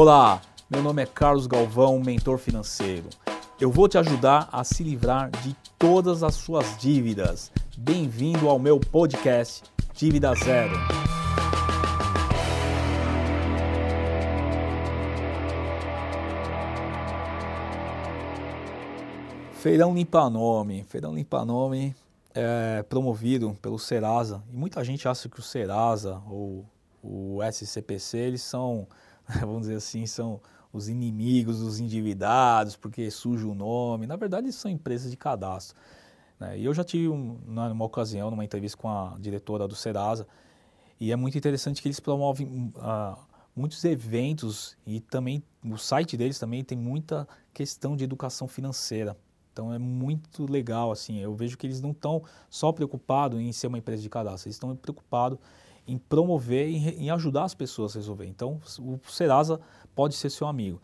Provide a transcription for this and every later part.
Olá, meu nome é Carlos Galvão, mentor financeiro. Eu vou te ajudar a se livrar de todas as suas dívidas. Bem-vindo ao meu podcast Dívida Zero. Feirão Limpa Nome. Feirão Limpa Nome é promovido pelo Serasa. E muita gente acha que o Serasa ou o SCPC, eles são, vamos dizer assim, são os inimigos dos endividados, porque suja o nome. Na verdade, são empresas de cadastro. Né? E eu já tive um, numa ocasião, numa entrevista com a diretora do Serasa, e é muito interessante que eles promovem uh, muitos eventos e também o site deles também tem muita questão de educação financeira. Então é muito legal, assim, eu vejo que eles não estão só preocupados em ser uma empresa de cadastro, eles estão preocupados em promover, em, em, ajudar as pessoas a resolver. Então o Serasa pode ser seu amigo.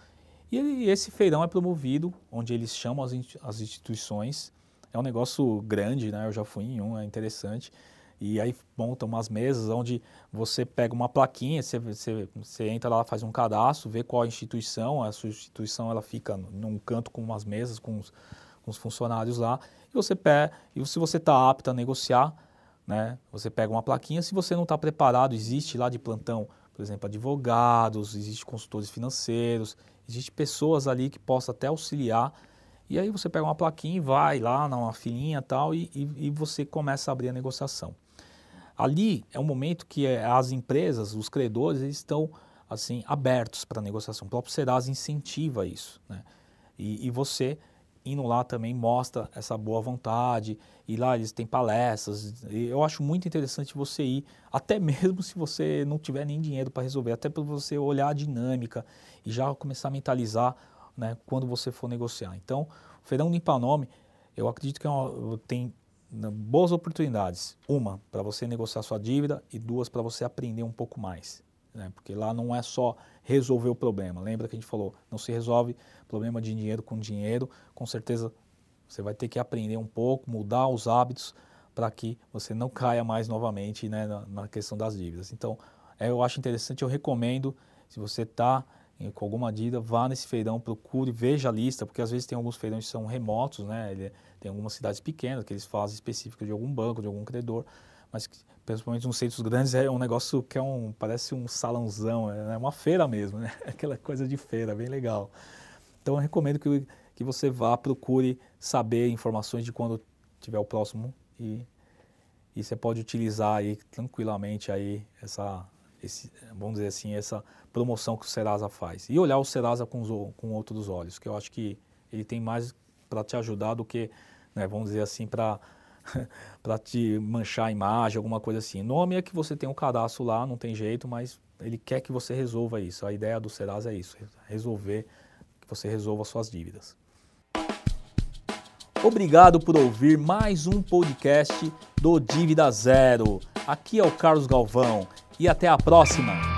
E ele, esse feirão é promovido, onde eles chamam as, as instituições, é um negócio grande, né? Eu já fui em um, é interessante. E aí montam umas mesas onde você pega uma plaquinha, você, você, você, entra lá, faz um cadastro, vê qual a instituição, a sua instituição ela fica num canto com umas mesas, com os, com os funcionários lá, e você pega, e se você está apto a negociar, né, você pega uma plaquinha, se você não está preparado, existe lá de plantão, por exemplo, advogados, existe consultores financeiros, existe pessoas ali que possam até auxiliar, e aí você pega uma plaquinha e vai lá numa filinha tal, e, e, e você começa a abrir a negociação. Ali é um momento que é, as empresas, os credores, eles estão assim abertos para a negociação. O próprio Serasa incentiva isso, né? E, e você indo lá também mostra essa boa vontade, e lá eles têm palestras. Eu acho muito interessante você ir, até mesmo se você não tiver nem dinheiro para resolver, até para você olhar a dinâmica e já começar a mentalizar né, quando você for negociar. Então, o Feirão Limpa Nome, eu acredito que é uma, tem né, boas oportunidades. Uma, para você negociar sua dívida e duas, para você aprender um pouco mais né? porque lá não é só resolver o problema. Lembra que a gente falou, não se resolve problema de dinheiro com dinheiro, com certeza você vai ter que aprender um pouco, mudar os hábitos para que você não caia mais novamente né, na, na, questão das dívidas. Então, é, eu acho interessante, eu recomendo, se você está com alguma dívida, vá nesse feirão, procure, veja a lista, porque às vezes tem alguns feirões que são remotos, né? Ele, tem algumas cidades pequenas que eles fazem específico de algum banco, de algum credor, mas principalmente nos centros grandes é um negócio que é um parece um salãozão, é uma feira mesmo, né? Aquela coisa de feira, bem legal. Então eu recomendo que, que você vá, procure saber informações de quando tiver o próximo e, e você pode utilizar aí tranquilamente aí essa esse, vamos dizer assim, essa promoção que o Serasa faz. E olhar o Serasa com, com outros olhos, que eu acho que ele tem mais para te ajudar do que, né, vamos dizer assim, para para te manchar a imagem, alguma coisa assim. Nome é que você tem um cadastro lá, não tem jeito, mas ele quer que você resolva isso. A ideia do Serasa é isso, resolver, que você resolva suas dívidas. Obrigado por ouvir mais um podcast do Dívida Zero. Aqui é o Carlos Galvão e até a próxima.